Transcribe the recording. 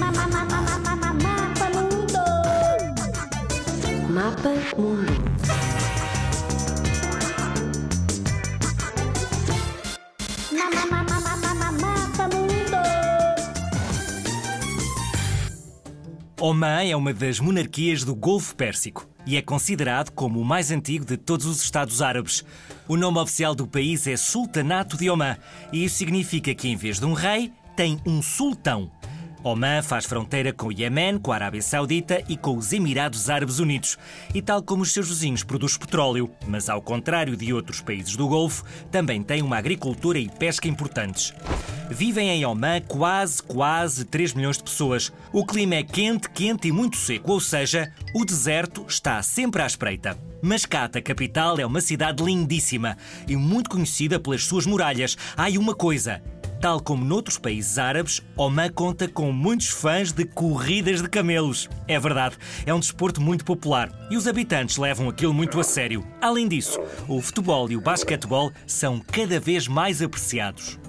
Mama, mama, mama, mama, mundo. Mapa Mundo. Mama, mama. Oman é uma das monarquias do Golfo Pérsico e é considerado como o mais antigo de todos os Estados Árabes. O nome oficial do país é Sultanato de Oman e isso significa que, em vez de um rei, tem um sultão. Oman faz fronteira com o Iémen, com a Arábia Saudita e com os Emirados Árabes Unidos. E tal como os seus vizinhos, produz petróleo, mas ao contrário de outros países do Golfo, também tem uma agricultura e pesca importantes. Vivem em Oman quase, quase 3 milhões de pessoas. O clima é quente, quente e muito seco, ou seja, o deserto está sempre à espreita. Mascate, a capital, é uma cidade lindíssima e muito conhecida pelas suas muralhas. Há aí uma coisa: Tal como noutros países árabes, Oman conta com muitos fãs de corridas de camelos. É verdade, é um desporto muito popular e os habitantes levam aquilo muito a sério. Além disso, o futebol e o basquetebol são cada vez mais apreciados.